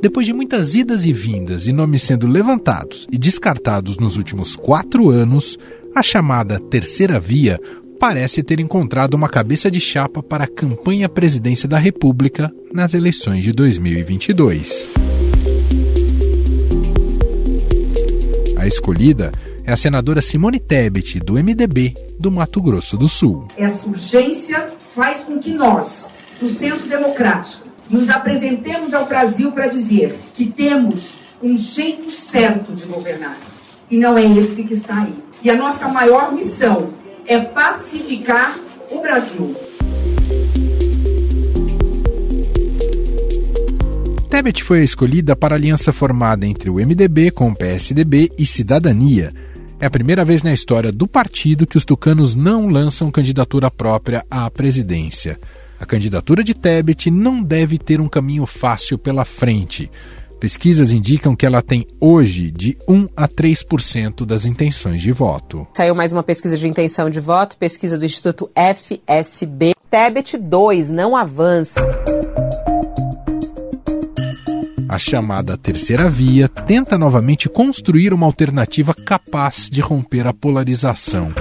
Depois de muitas idas e vindas e nomes sendo levantados e descartados nos últimos quatro anos, a chamada Terceira Via parece ter encontrado uma cabeça de chapa para a campanha à presidência da República nas eleições de 2022. A escolhida é a senadora Simone Tebet, do MDB do Mato Grosso do Sul. Essa urgência faz com que nós, do Centro Democrático, nos apresentemos ao Brasil para dizer que temos um jeito certo de governar. E não é esse que está aí. E a nossa maior missão é pacificar o Brasil. Tebet foi escolhida para a aliança formada entre o MDB com o PSDB e Cidadania. É a primeira vez na história do partido que os tucanos não lançam candidatura própria à presidência. A candidatura de Tebet não deve ter um caminho fácil pela frente. Pesquisas indicam que ela tem hoje de 1 a 3% das intenções de voto. Saiu mais uma pesquisa de intenção de voto, pesquisa do Instituto FSB. Tebet 2 não avança. A chamada terceira via tenta novamente construir uma alternativa capaz de romper a polarização.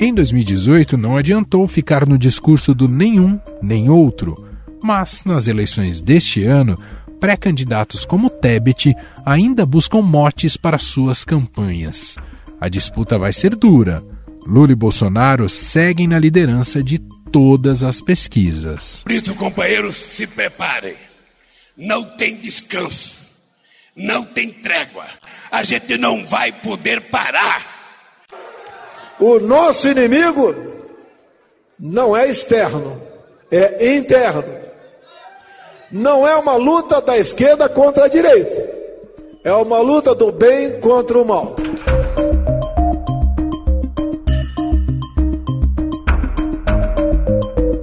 Em 2018, não adiantou ficar no discurso do nenhum nem outro, mas nas eleições deste ano, pré-candidatos como Tebet ainda buscam motes para suas campanhas. A disputa vai ser dura. Lula e Bolsonaro seguem na liderança de todas as pesquisas. Por isso, companheiros, se preparem. Não tem descanso. Não tem trégua. A gente não vai poder parar. O nosso inimigo não é externo, é interno não é uma luta da esquerda contra a direita, é uma luta do bem contra o mal.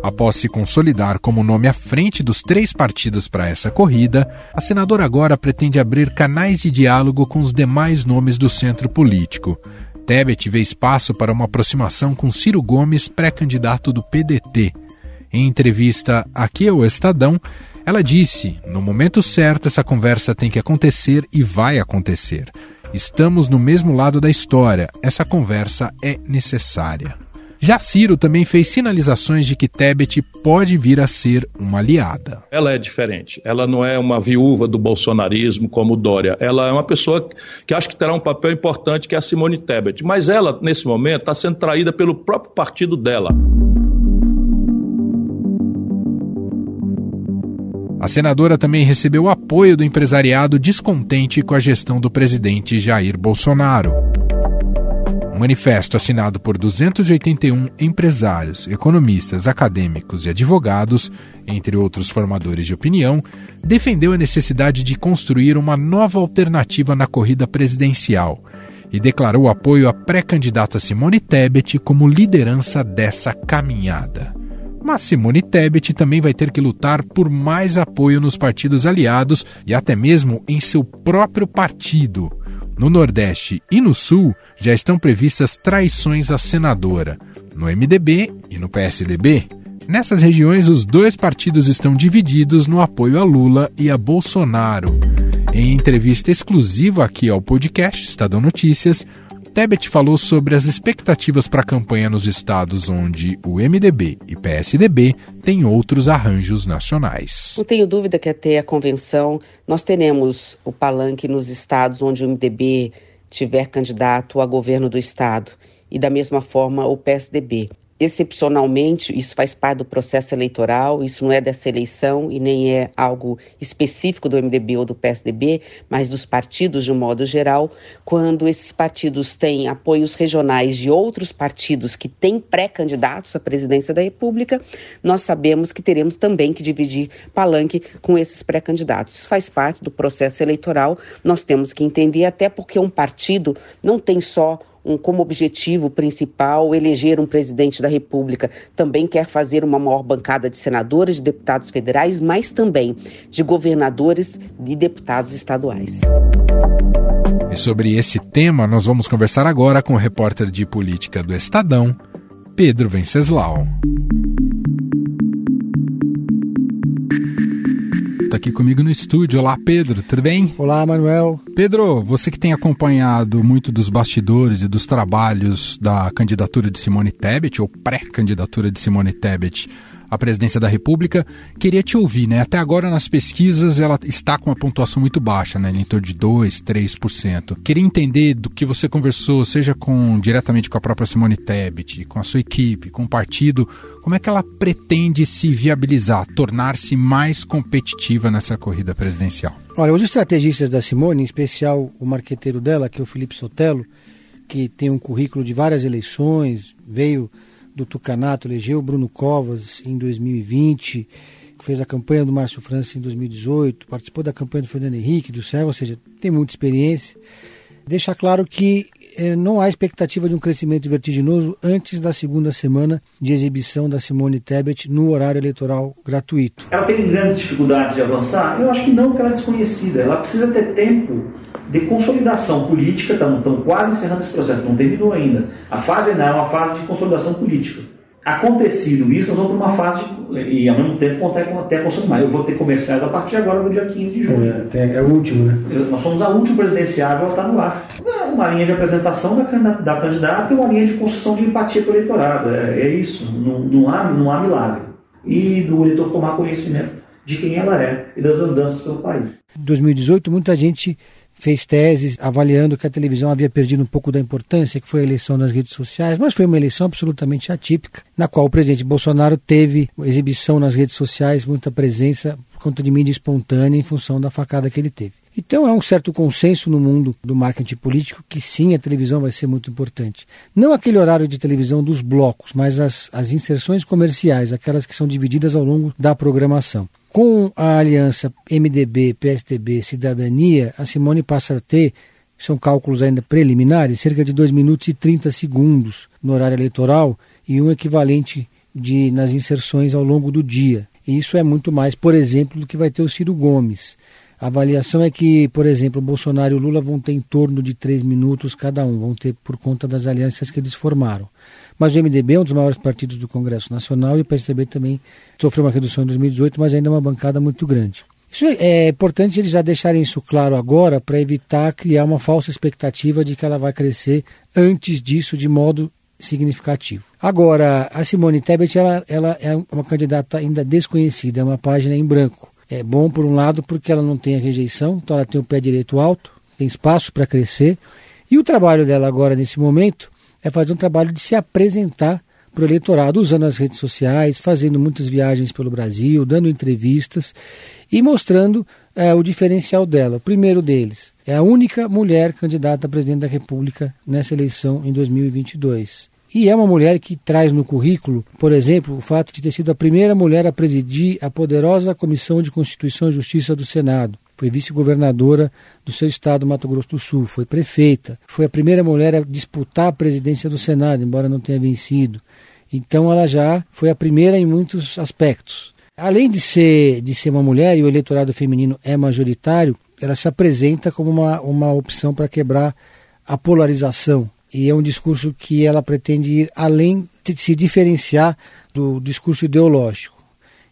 Após se consolidar como nome à frente dos três partidos para essa corrida, a senadora agora pretende abrir canais de diálogo com os demais nomes do centro político. Tebet vê espaço para uma aproximação com Ciro Gomes, pré-candidato do PDT. Em entrevista aqui ao Estadão, ela disse: no momento certo, essa conversa tem que acontecer e vai acontecer. Estamos no mesmo lado da história, essa conversa é necessária. Já Ciro também fez sinalizações de que Tebet pode vir a ser uma aliada. Ela é diferente. Ela não é uma viúva do bolsonarismo como Dória. Ela é uma pessoa que acho que terá um papel importante, que é a Simone Tebet. Mas ela, nesse momento, está sendo traída pelo próprio partido dela. A senadora também recebeu apoio do empresariado descontente com a gestão do presidente Jair Bolsonaro. Um manifesto assinado por 281 empresários, economistas, acadêmicos e advogados, entre outros formadores de opinião, defendeu a necessidade de construir uma nova alternativa na corrida presidencial e declarou apoio à pré-candidata Simone Tebet como liderança dessa caminhada. Mas Simone Tebet também vai ter que lutar por mais apoio nos partidos aliados e até mesmo em seu próprio partido. No Nordeste e no Sul já estão previstas traições à senadora, no MDB e no PSDB. Nessas regiões, os dois partidos estão divididos no apoio a Lula e a Bolsonaro. Em entrevista exclusiva aqui ao podcast Estadão Notícias, Tebet falou sobre as expectativas para a campanha nos estados onde o MDB e PSDB têm outros arranjos nacionais. Não tenho dúvida que até a convenção nós teremos o palanque nos estados onde o MDB tiver candidato a governo do estado e da mesma forma o PSDB excepcionalmente, isso faz parte do processo eleitoral, isso não é dessa eleição e nem é algo específico do MDB ou do PSDB, mas dos partidos de um modo geral, quando esses partidos têm apoios regionais de outros partidos que têm pré-candidatos à presidência da República, nós sabemos que teremos também que dividir palanque com esses pré-candidatos. Isso faz parte do processo eleitoral, nós temos que entender, até porque um partido não tem só um, como objetivo principal eleger um presidente da República. Também quer fazer uma maior bancada de senadores, de deputados federais, mas também de governadores e deputados estaduais. E sobre esse tema, nós vamos conversar agora com o repórter de política do Estadão, Pedro Venceslau. Aqui comigo no estúdio. Olá, Pedro, tudo bem? Olá, Manuel. Pedro, você que tem acompanhado muito dos bastidores e dos trabalhos da candidatura de Simone Tebet, ou pré-candidatura de Simone Tebet à presidência da República. Queria te ouvir, né? Até agora nas pesquisas ela está com uma pontuação muito baixa, né? Em torno de 2, 3%. Queria entender do que você conversou, seja com diretamente com a própria Simone Tebet, com a sua equipe, com o partido, como é que ela pretende se viabilizar, tornar-se mais competitiva nessa corrida presidencial? Olha, os estrategistas da Simone, em especial o marqueteiro dela, que é o Felipe Sotelo, que tem um currículo de várias eleições, veio do Tucanato, elegeu Bruno Covas em 2020, fez a campanha do Márcio França em 2018, participou da campanha do Fernando Henrique, do Serra, ou seja, tem muita experiência. Deixa claro que não há expectativa de um crescimento vertiginoso antes da segunda semana de exibição da Simone Tebet no horário eleitoral gratuito. Ela tem grandes dificuldades de avançar? Eu acho que não, porque ela é desconhecida. Ela precisa ter tempo de consolidação política, estão quase encerrando esse processo, não terminou ainda. A fase não é uma fase de consolidação política. Acontecido isso, nós vamos para uma fase de, e ao mesmo tempo até, até consolidar. Eu vou ter comerciais a partir de agora, no dia 15 de junho. É, é o último, né? Nós somos a última presidenciável a estar no ar. Uma linha de apresentação da, da candidata e uma linha de construção de empatia com o eleitorado. É, é isso, não, não, há, não há milagre. E do eleitor tomar conhecimento de quem ela é e das andanças pelo país. Em 2018, muita gente fez teses avaliando que a televisão havia perdido um pouco da importância, que foi a eleição nas redes sociais, mas foi uma eleição absolutamente atípica, na qual o presidente Bolsonaro teve exibição nas redes sociais, muita presença por conta de mídia espontânea em função da facada que ele teve. Então é um certo consenso no mundo do marketing político que sim, a televisão vai ser muito importante. Não aquele horário de televisão dos blocos, mas as, as inserções comerciais, aquelas que são divididas ao longo da programação. Com a aliança MDB, PSDB, Cidadania, a Simone passa a ter, são cálculos ainda preliminares, cerca de 2 minutos e 30 segundos no horário eleitoral e um equivalente de, nas inserções ao longo do dia. E isso é muito mais, por exemplo, do que vai ter o Ciro Gomes. A avaliação é que, por exemplo, Bolsonaro e Lula vão ter em torno de três minutos cada um, vão ter por conta das alianças que eles formaram. Mas o MDB é um dos maiores partidos do Congresso Nacional e o PSDB também sofreu uma redução em 2018, mas ainda é uma bancada muito grande. Isso é, é importante eles já deixarem isso claro agora para evitar criar uma falsa expectativa de que ela vai crescer antes disso de modo significativo. Agora, a Simone Tebet ela, ela é uma candidata ainda desconhecida, é uma página em branco. É bom, por um lado, porque ela não tem a rejeição, então ela tem o pé direito alto, tem espaço para crescer. E o trabalho dela agora, nesse momento, é fazer um trabalho de se apresentar para o eleitorado, usando as redes sociais, fazendo muitas viagens pelo Brasil, dando entrevistas e mostrando é, o diferencial dela. O primeiro deles é a única mulher candidata a presidente da República nessa eleição em 2022. E é uma mulher que traz no currículo, por exemplo, o fato de ter sido a primeira mulher a presidir a poderosa Comissão de Constituição e Justiça do Senado. Foi vice-governadora do seu estado, Mato Grosso do Sul. Foi prefeita. Foi a primeira mulher a disputar a presidência do Senado, embora não tenha vencido. Então ela já foi a primeira em muitos aspectos. Além de ser, de ser uma mulher e o eleitorado feminino é majoritário, ela se apresenta como uma, uma opção para quebrar a polarização e é um discurso que ela pretende ir além de se diferenciar do discurso ideológico.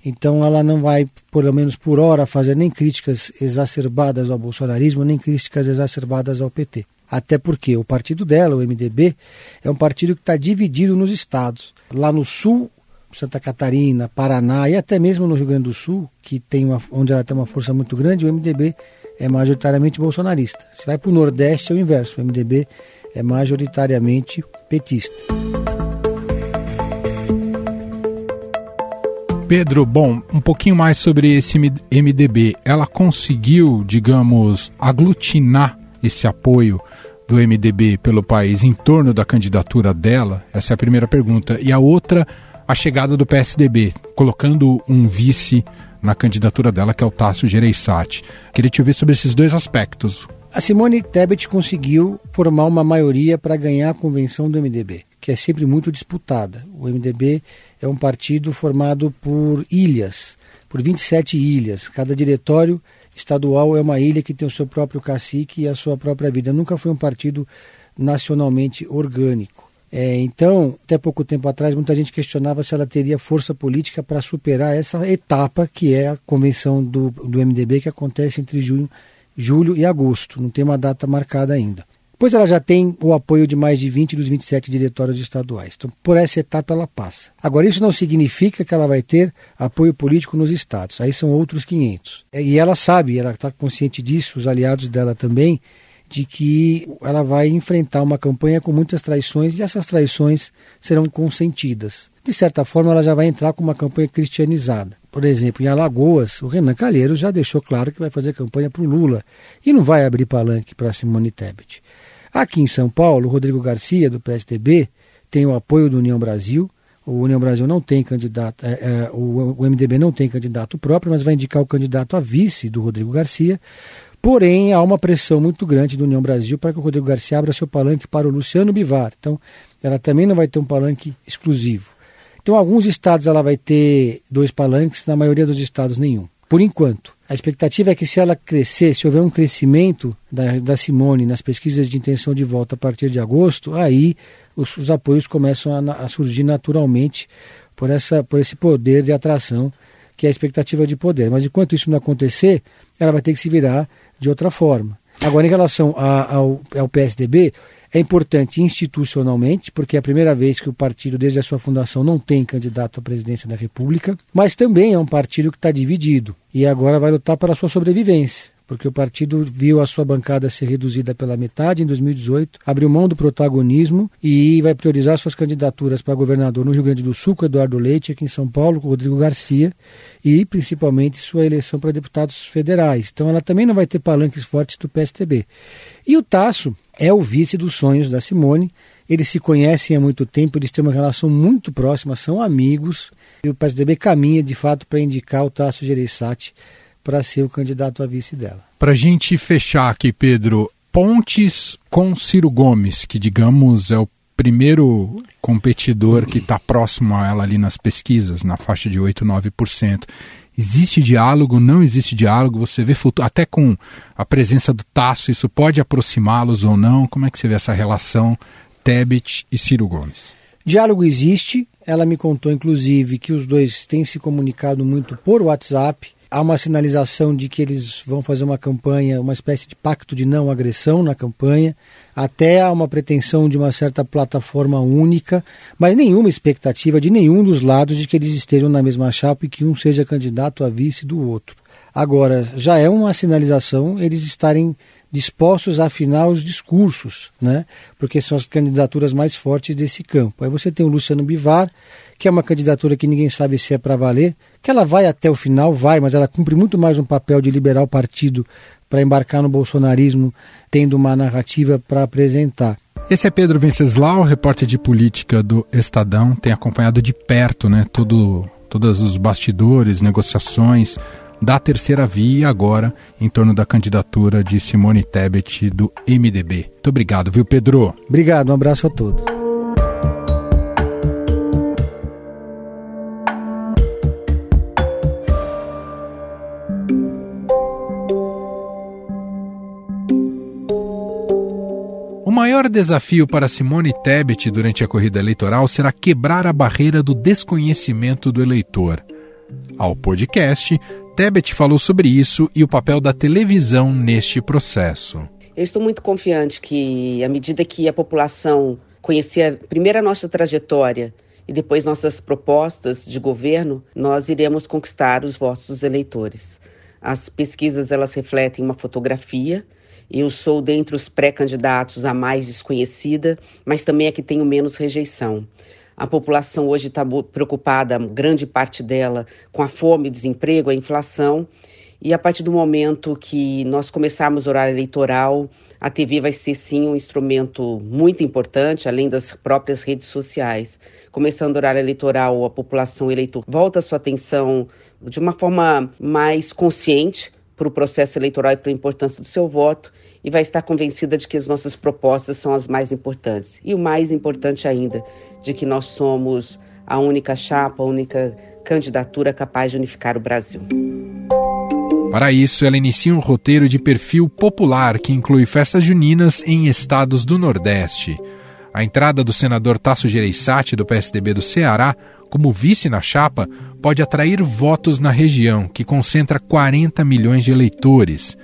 Então ela não vai, pelo menos por hora, fazer nem críticas exacerbadas ao bolsonarismo, nem críticas exacerbadas ao PT. Até porque o partido dela, o MDB, é um partido que está dividido nos estados. Lá no sul, Santa Catarina, Paraná e até mesmo no Rio Grande do Sul, que tem uma, onde ela tem uma força muito grande, o MDB é majoritariamente bolsonarista. Se vai para o Nordeste é o inverso, o MDB é majoritariamente petista. Pedro, bom, um pouquinho mais sobre esse MDB. Ela conseguiu, digamos, aglutinar esse apoio do MDB pelo país em torno da candidatura dela? Essa é a primeira pergunta. E a outra, a chegada do PSDB, colocando um vice na candidatura dela, que é o Tássio Gereissati. Queria te ouvir sobre esses dois aspectos. A Simone Tebet conseguiu formar uma maioria para ganhar a convenção do MDB, que é sempre muito disputada. O MDB é um partido formado por ilhas, por 27 ilhas. Cada diretório estadual é uma ilha que tem o seu próprio cacique e a sua própria vida. Nunca foi um partido nacionalmente orgânico. É, então, até pouco tempo atrás, muita gente questionava se ela teria força política para superar essa etapa que é a convenção do, do MDB que acontece entre junho, julho e agosto. Não tem uma data marcada ainda. Pois ela já tem o apoio de mais de 20 dos 27 diretórios estaduais. Então, por essa etapa ela passa. Agora, isso não significa que ela vai ter apoio político nos estados. Aí são outros 500. E ela sabe, ela está consciente disso, os aliados dela também, de que ela vai enfrentar uma campanha com muitas traições e essas traições serão consentidas. De certa forma, ela já vai entrar com uma campanha cristianizada. Por exemplo, em Alagoas, o Renan Calheiros já deixou claro que vai fazer campanha para o Lula e não vai abrir palanque para Simone Tebet. Aqui em São Paulo, o Rodrigo Garcia, do PSDB, tem o apoio do União Brasil. O União Brasil não tem candidato, é, é, o, o MDB não tem candidato próprio, mas vai indicar o candidato a vice do Rodrigo Garcia. Porém, há uma pressão muito grande do União Brasil para que o Rodrigo Garcia abra seu palanque para o Luciano Bivar. Então, ela também não vai ter um palanque exclusivo. Então, alguns estados ela vai ter dois palanques, na maioria dos estados nenhum por enquanto. A expectativa é que se ela crescer, se houver um crescimento da, da Simone nas pesquisas de intenção de volta a partir de agosto, aí os, os apoios começam a, a, surgir naturalmente por, essa, por esse poder de atração, que é a expectativa de poder. Mas enquanto isso não acontecer, ela vai ter que se virar de outra forma. Agora, em relação a, ao, ao PSDB, é importante institucionalmente, porque é a primeira vez que o partido, desde a sua fundação, não tem candidato à presidência da República, mas também é um partido que está dividido e agora vai lutar para a sua sobrevivência porque o partido viu a sua bancada ser reduzida pela metade em 2018, abriu mão do protagonismo e vai priorizar suas candidaturas para governador no Rio Grande do Sul com Eduardo Leite, aqui em São Paulo com Rodrigo Garcia e principalmente sua eleição para deputados federais. Então ela também não vai ter palanques fortes do PSTB. E o Tasso é o vice dos sonhos da Simone. Eles se conhecem há muito tempo, eles têm uma relação muito próxima, são amigos. E o PSDB caminha de fato para indicar o Tasso Gereissati para ser o candidato a vice dela. Para a gente fechar aqui, Pedro, Pontes com Ciro Gomes, que digamos é o primeiro competidor que está próximo a ela ali nas pesquisas, na faixa de 8, 9%. Existe diálogo, não existe diálogo? Você vê futuro, até com a presença do Tasso, isso pode aproximá-los ou não? Como é que você vê essa relação Tebet e Ciro Gomes? Diálogo existe. Ela me contou, inclusive, que os dois têm se comunicado muito por WhatsApp há uma sinalização de que eles vão fazer uma campanha, uma espécie de pacto de não agressão na campanha, até há uma pretensão de uma certa plataforma única, mas nenhuma expectativa de nenhum dos lados de que eles estejam na mesma chapa e que um seja candidato a vice do outro. Agora, já é uma sinalização eles estarem dispostos a afinar os discursos, né? porque são as candidaturas mais fortes desse campo. Aí você tem o Luciano Bivar, que é uma candidatura que ninguém sabe se é para valer, que ela vai até o final, vai, mas ela cumpre muito mais um papel de liberar o partido para embarcar no bolsonarismo, tendo uma narrativa para apresentar. Esse é Pedro Venceslau, repórter de política do Estadão, tem acompanhado de perto né, tudo, todos os bastidores, negociações, da terceira via agora em torno da candidatura de Simone Tebet do MDB. Muito obrigado, viu, Pedro? Obrigado, um abraço a todos. Maior desafio para Simone Tebet durante a corrida eleitoral será quebrar a barreira do desconhecimento do eleitor. Ao podcast, Tebet falou sobre isso e o papel da televisão neste processo. Eu estou muito confiante que, à medida que a população conhecer primeiro a nossa trajetória e depois nossas propostas de governo, nós iremos conquistar os votos dos eleitores. As pesquisas elas refletem uma fotografia. Eu sou dentre os pré-candidatos a mais desconhecida, mas também a que tenho menos rejeição. A população hoje está preocupada, grande parte dela, com a fome, o desemprego, a inflação. E a partir do momento que nós começarmos o horário eleitoral, a TV vai ser sim um instrumento muito importante, além das próprias redes sociais. Começando o horário eleitoral, a população eleitor volta a sua atenção de uma forma mais consciente para o processo eleitoral e para a importância do seu voto e vai estar convencida de que as nossas propostas são as mais importantes. E o mais importante ainda, de que nós somos a única chapa, a única candidatura capaz de unificar o Brasil. Para isso, ela inicia um roteiro de perfil popular que inclui festas juninas em estados do Nordeste. A entrada do senador Tasso Gereissati, do PSDB do Ceará, como vice na chapa, pode atrair votos na região, que concentra 40 milhões de eleitores.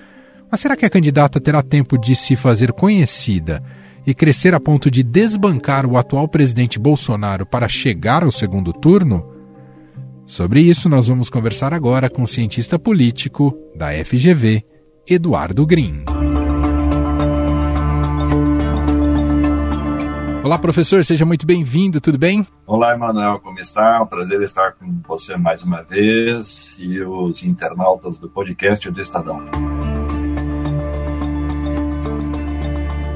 Mas será que a candidata terá tempo de se fazer conhecida e crescer a ponto de desbancar o atual presidente Bolsonaro para chegar ao segundo turno? Sobre isso, nós vamos conversar agora com o cientista político da FGV, Eduardo Green. Olá, professor, seja muito bem-vindo, tudo bem? Olá, Emanuel, como está? É um prazer estar com você mais uma vez e os internautas do podcast do Estadão.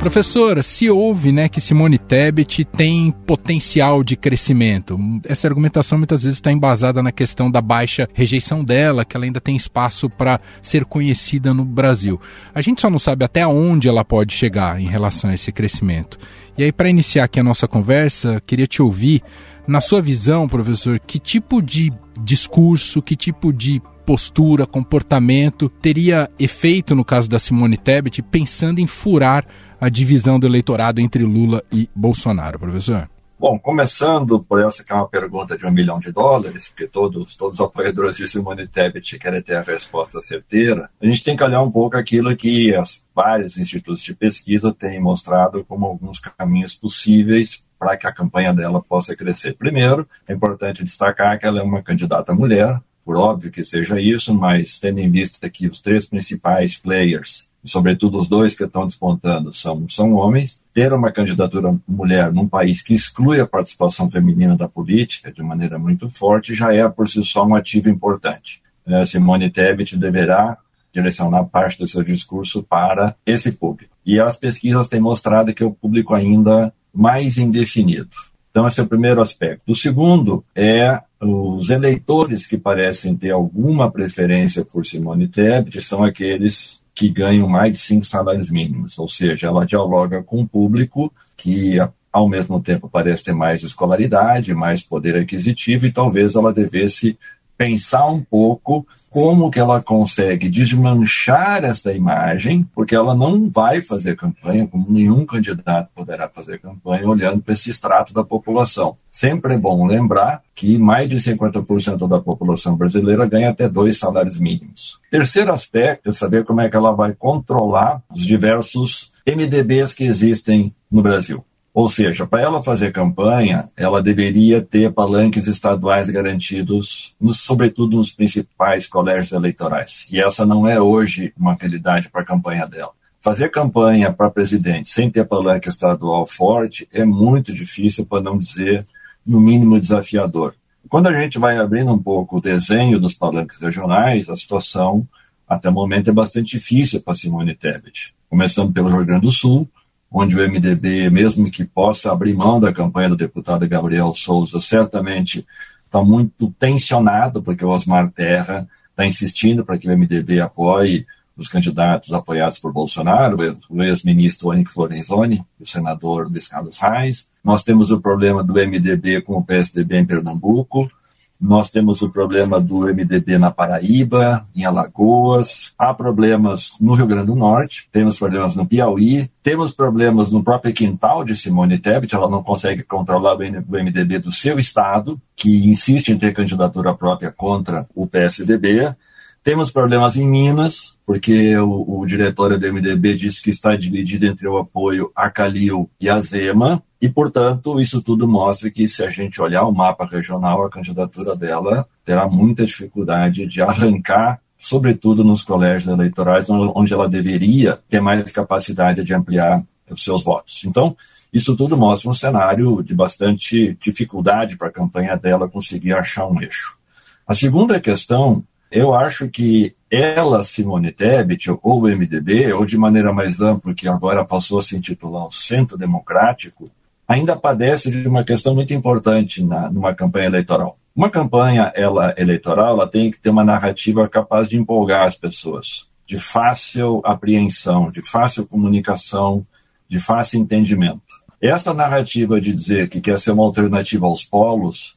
Professor, se ouve né, que Simone Tebet tem potencial de crescimento, essa argumentação muitas vezes está embasada na questão da baixa rejeição dela, que ela ainda tem espaço para ser conhecida no Brasil. A gente só não sabe até onde ela pode chegar em relação a esse crescimento. E aí, para iniciar aqui a nossa conversa, queria te ouvir, na sua visão, professor, que tipo de discurso, que tipo de postura, comportamento teria efeito no caso da Simone Tebet, pensando em furar a divisão do eleitorado entre Lula e Bolsonaro, professor? Bom, começando por essa que é uma pergunta de um milhão de dólares, porque todos, todos os apoiadores de Simone Tebet querem ter a resposta certeira, a gente tem que olhar um pouco aquilo que as vários institutos de pesquisa têm mostrado como alguns caminhos possíveis para que a campanha dela possa crescer. Primeiro, é importante destacar que ela é uma candidata mulher, por óbvio que seja isso, mas tendo em vista que os três principais players sobretudo os dois que estão despontando, são, são homens. Ter uma candidatura mulher num país que exclui a participação feminina da política de maneira muito forte já é por si só um ativo importante. É, Simone Tebet deverá direcionar parte do seu discurso para esse público. E as pesquisas têm mostrado que é o público ainda mais indefinido. Então, esse é o primeiro aspecto. O segundo é os eleitores que parecem ter alguma preferência por Simone Tebet são aqueles que ganham mais de cinco salários mínimos, ou seja, ela dialoga com um público que ao mesmo tempo parece ter mais escolaridade, mais poder aquisitivo e talvez ela devesse pensar um pouco como que ela consegue desmanchar essa imagem, porque ela não vai fazer campanha, como nenhum candidato poderá fazer campanha, olhando para esse extrato da população. Sempre é bom lembrar que mais de 50% da população brasileira ganha até dois salários mínimos. Terceiro aspecto é saber como é que ela vai controlar os diversos MDBs que existem no Brasil. Ou seja, para ela fazer campanha, ela deveria ter palanques estaduais garantidos, sobretudo nos principais colégios eleitorais. E essa não é hoje uma realidade para a campanha dela. Fazer campanha para presidente sem ter palanque estadual forte é muito difícil, para não dizer, no mínimo, desafiador. Quando a gente vai abrindo um pouco o desenho dos palanques regionais, a situação, até o momento, é bastante difícil para Simone Tebet. Começando pelo Rio Grande do Sul, onde o MDB, mesmo que possa abrir mão da campanha do deputado Gabriel Souza, certamente está muito tensionado, porque o Osmar Terra está insistindo para que o MDB apoie os candidatos apoiados por Bolsonaro, o ex-ministro Onyx Lorenzoni, o senador Luiz Carlos Reis. Nós temos o problema do MDB com o PSDB em Pernambuco, nós temos o problema do MDB na Paraíba, em Alagoas, há problemas no Rio Grande do Norte, temos problemas no Piauí, temos problemas no próprio quintal de Simone Tebet, ela não consegue controlar o MDB do seu estado, que insiste em ter candidatura própria contra o PSDB. Temos problemas em Minas, porque o, o diretório do MDB disse que está dividido entre o apoio a Calil e a Zema, e, portanto, isso tudo mostra que, se a gente olhar o mapa regional, a candidatura dela terá muita dificuldade de arrancar, sobretudo nos colégios eleitorais, onde ela deveria ter mais capacidade de ampliar os seus votos. Então, isso tudo mostra um cenário de bastante dificuldade para a campanha dela conseguir achar um eixo. A segunda questão eu acho que ela, Simone Tebet, ou o MDB, ou de maneira mais ampla, que agora passou a se intitular o Centro Democrático, ainda padece de uma questão muito importante na, numa campanha eleitoral. Uma campanha ela, eleitoral ela tem que ter uma narrativa capaz de empolgar as pessoas, de fácil apreensão, de fácil comunicação, de fácil entendimento. Essa narrativa de dizer que quer ser uma alternativa aos polos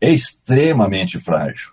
é extremamente frágil.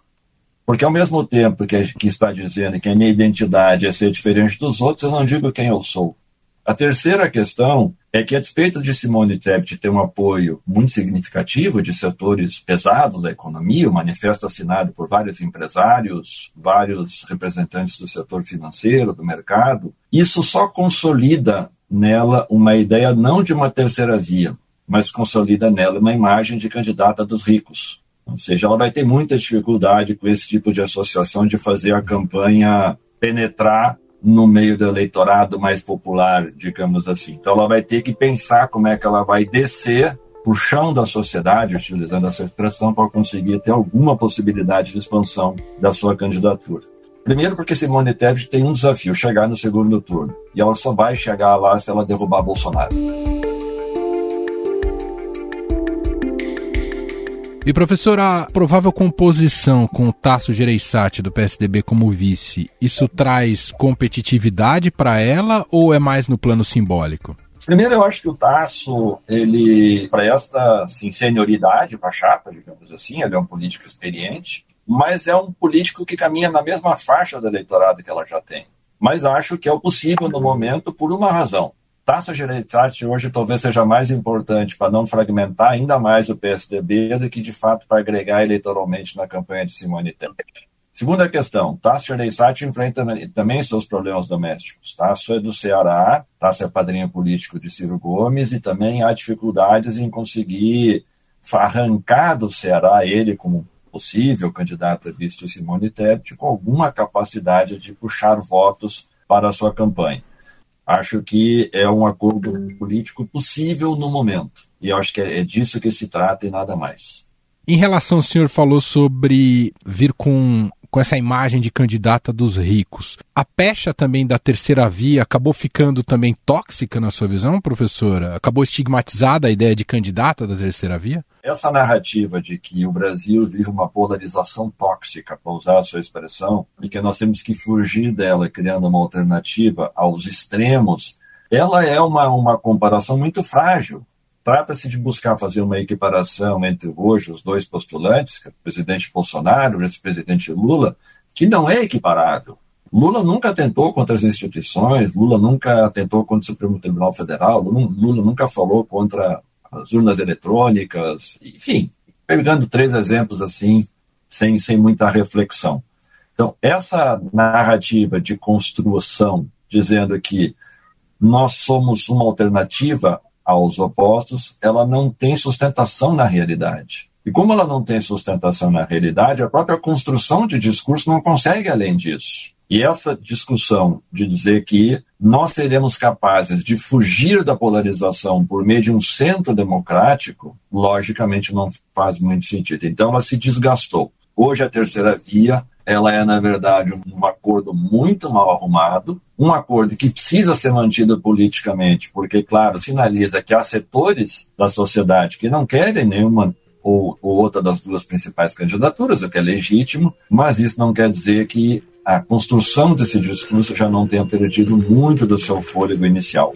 Porque ao mesmo tempo que, que está dizendo que a minha identidade é ser diferente dos outros, eu não digo quem eu sou. A terceira questão é que, a despeito de Simone Tebet ter um apoio muito significativo de setores pesados da economia, o manifesto assinado por vários empresários, vários representantes do setor financeiro, do mercado, isso só consolida nela uma ideia não de uma terceira via, mas consolida nela uma imagem de candidata dos ricos. Ou seja, ela vai ter muita dificuldade com esse tipo de associação de fazer a campanha penetrar no meio do eleitorado mais popular, digamos assim. Então ela vai ter que pensar como é que ela vai descer o chão da sociedade, utilizando essa expressão, para conseguir ter alguma possibilidade de expansão da sua candidatura. Primeiro porque Simone Tebet tem um desafio, chegar no segundo turno. E ela só vai chegar lá se ela derrubar Bolsonaro. E professor, a provável composição com o Tasso Gereissati do PSDB como vice, isso traz competitividade para ela ou é mais no plano simbólico? Primeiro, eu acho que o Tasso, ele presta assim, senioridade para a chapa, digamos assim, ele é um político experiente, mas é um político que caminha na mesma faixa do eleitorado que ela já tem. Mas acho que é o possível no momento por uma razão. Taxa Gereissati hoje talvez seja mais importante para não fragmentar ainda mais o PSDB do que de fato para agregar eleitoralmente na campanha de Simone Tebet. Segunda questão, Tasso Gereissati enfrenta também seus problemas domésticos. Tasso é do Ceará, Tasso é padrinho político de Ciro Gomes e também há dificuldades em conseguir arrancar do Ceará ele como possível candidato a vice Simone Tebet com alguma capacidade de puxar votos para a sua campanha. Acho que é um acordo político possível no momento. E acho que é, é disso que se trata e nada mais. Em relação, o senhor falou sobre vir com, com essa imagem de candidata dos ricos. A pecha também da terceira via acabou ficando também tóxica na sua visão, professora? Acabou estigmatizada a ideia de candidata da terceira via? Essa narrativa de que o Brasil vive uma polarização tóxica, para usar a sua expressão, e que nós temos que fugir dela criando uma alternativa aos extremos, ela é uma, uma comparação muito frágil. Trata-se de buscar fazer uma equiparação entre hoje os dois postulantes, é o presidente Bolsonaro e o presidente Lula, que não é equiparável. Lula nunca atentou contra as instituições, Lula nunca atentou contra o Supremo Tribunal Federal, Lula nunca falou contra as urnas eletrônicas, enfim, pegando três exemplos assim, sem, sem muita reflexão. Então, essa narrativa de construção, dizendo que nós somos uma alternativa aos opostos, ela não tem sustentação na realidade. E como ela não tem sustentação na realidade, a própria construção de discurso não consegue além disso. E essa discussão de dizer que nós seremos capazes de fugir da polarização por meio de um centro democrático, logicamente não faz muito sentido. Então ela se desgastou. Hoje a terceira via, ela é na verdade um acordo muito mal arrumado, um acordo que precisa ser mantido politicamente, porque claro, sinaliza que há setores da sociedade que não querem nenhuma ou, ou outra das duas principais candidaturas, o que é legítimo, mas isso não quer dizer que a construção desse discurso já não tenha perdido muito do seu fôlego inicial.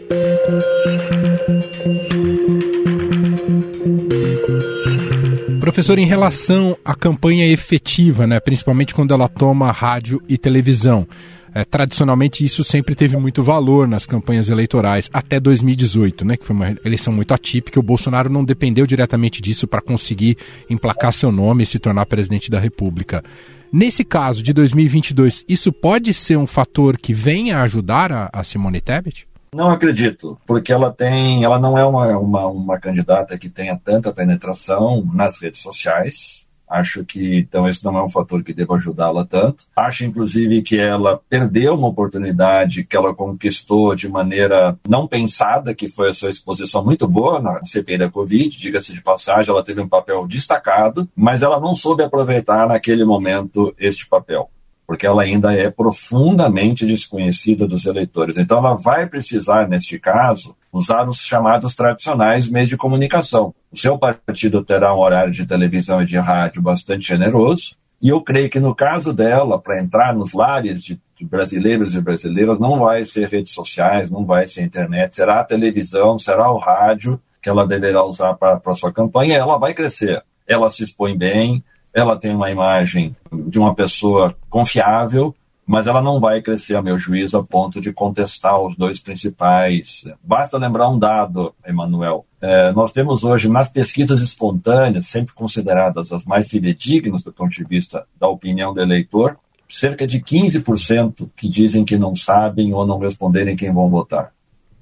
Professor, em relação à campanha efetiva, né, principalmente quando ela toma rádio e televisão, é, tradicionalmente isso sempre teve muito valor nas campanhas eleitorais, até 2018, né, que foi uma eleição muito atípica. O Bolsonaro não dependeu diretamente disso para conseguir emplacar seu nome e se tornar presidente da República. Nesse caso de 2022, isso pode ser um fator que venha a ajudar a, a Simone Tebet? Não acredito, porque ela tem, ela não é uma, uma, uma candidata que tenha tanta penetração nas redes sociais. Acho que então esse não é um fator que deva ajudá-la tanto. Acho inclusive que ela perdeu uma oportunidade que ela conquistou de maneira não pensada, que foi a sua exposição muito boa na CPI da Covid, diga-se de passagem, ela teve um papel destacado, mas ela não soube aproveitar naquele momento este papel porque ela ainda é profundamente desconhecida dos eleitores. Então, ela vai precisar, neste caso, usar os chamados tradicionais meios de comunicação. O seu partido terá um horário de televisão e de rádio bastante generoso, e eu creio que no caso dela, para entrar nos lares de, brasileiros e brasileiras, não vai ser redes sociais, não vai ser internet, será a televisão, será o rádio que ela deverá usar para a sua campanha, ela vai crescer. Ela se expõe bem, ela tem uma imagem de uma pessoa confiável, mas ela não vai crescer, a meu juízo, a ponto de contestar os dois principais. Basta lembrar um dado, Emanuel. É, nós temos hoje, nas pesquisas espontâneas, sempre consideradas as mais fidedignas do ponto de vista da opinião do eleitor, cerca de 15% que dizem que não sabem ou não responderem quem vão votar.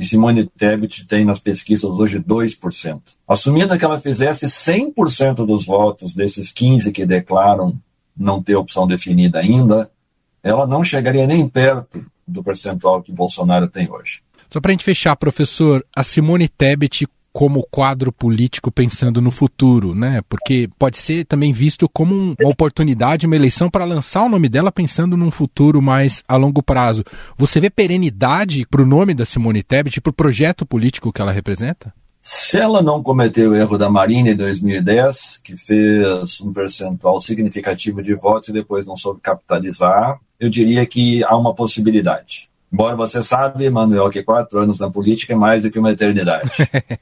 E Simone Tebet tem nas pesquisas hoje 2%. Assumindo que ela fizesse 100% dos votos desses 15 que declaram não ter opção definida ainda, ela não chegaria nem perto do percentual que Bolsonaro tem hoje. Só para a gente fechar, professor, a Simone Tebet como quadro político pensando no futuro, né? Porque pode ser também visto como uma oportunidade, uma eleição para lançar o nome dela pensando num futuro mais a longo prazo. Você vê perenidade para o nome da Simone Tebet, para o projeto político que ela representa? Se ela não cometeu o erro da Marina em 2010, que fez um percentual significativo de votos e depois não soube capitalizar, eu diria que há uma possibilidade. Embora você sabe, Manuel, que quatro anos na política é mais do que uma eternidade.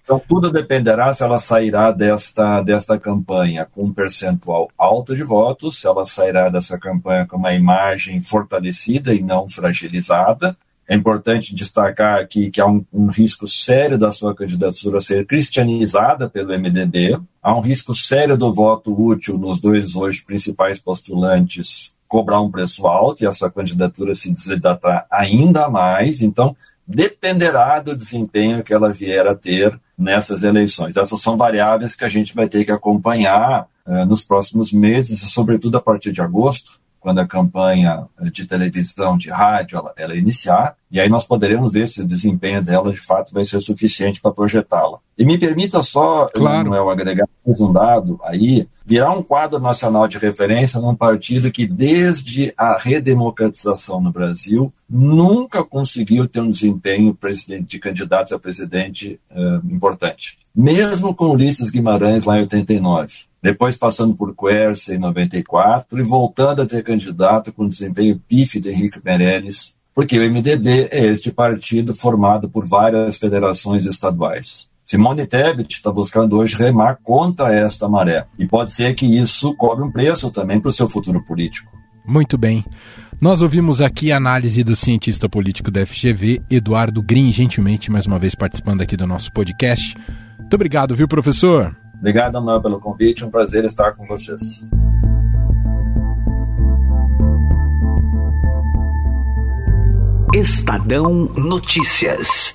Então tudo dependerá se ela sairá desta, desta campanha com um percentual alto de votos, se ela sairá dessa campanha com uma imagem fortalecida e não fragilizada. É importante destacar aqui que há um, um risco sério da sua candidatura ser cristianizada pelo MDB. Há um risco sério do voto útil nos dois hoje principais postulantes cobrar um preço alto e a sua candidatura se desidratar ainda mais. Então, dependerá do desempenho que ela vier a ter nessas eleições. Essas são variáveis que a gente vai ter que acompanhar uh, nos próximos meses, sobretudo a partir de agosto, quando a campanha de televisão, de rádio, ela, ela iniciar, e aí nós poderemos ver se o desempenho dela de fato vai ser suficiente para projetá-la. E me permita só, claro. Manuel, agregar mais um dado aí, virar um quadro nacional de referência num partido que, desde a redemocratização no Brasil, nunca conseguiu ter um desempenho de candidatos a presidente uh, importante. Mesmo com Ulisses Guimarães lá em 89 depois passando por Quercia em 94 e voltando a ter candidato com desempenho pífio de Henrique Meirelles, porque o MDB é este partido formado por várias federações estaduais. Simone Tebet está buscando hoje remar contra esta maré e pode ser que isso cobre um preço também para o seu futuro político. Muito bem. Nós ouvimos aqui a análise do cientista político da FGV, Eduardo Green, gentilmente mais uma vez participando aqui do nosso podcast. Muito obrigado, viu, professor? Obrigado, Amal, pelo convite. Um prazer estar com vocês. Estadão Notícias.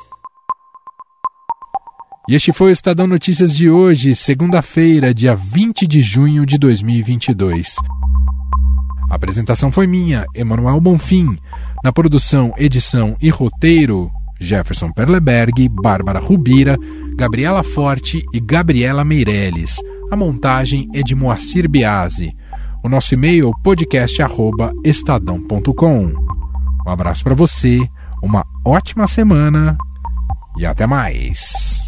E este foi o Estadão Notícias de hoje, segunda-feira, dia 20 de junho de 2022. A apresentação foi minha, Emanuel Bonfim. Na produção, edição e roteiro, Jefferson Perleberg, Bárbara Rubira Gabriela Forte e Gabriela Meirelles. A montagem é de Moacir Biasi. O nosso e-mail é podcast@estadão.com. Um abraço para você, uma ótima semana e até mais.